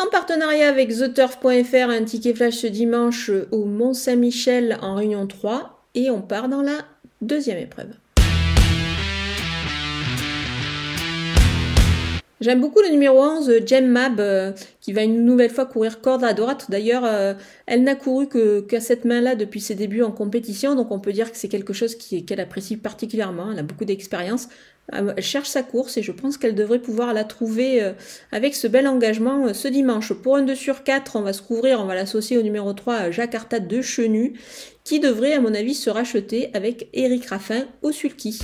En partenariat avec TheTurf.fr, un ticket flash ce dimanche au Mont-Saint-Michel en Réunion 3 et on part dans la deuxième épreuve. J'aime beaucoup le numéro 11, Jem Mab, euh, qui va une nouvelle fois courir corde à droite. D'ailleurs, euh, elle n'a couru que qu'à cette main-là depuis ses débuts en compétition, donc on peut dire que c'est quelque chose qu'elle apprécie particulièrement. Elle a beaucoup d'expérience. Euh, elle cherche sa course et je pense qu'elle devrait pouvoir la trouver avec ce bel engagement ce dimanche. Pour un 2 sur 4, on va se couvrir, on va l'associer au numéro 3, Jacques Artat de Chenu, qui devrait, à mon avis, se racheter avec Eric Raffin au sulky.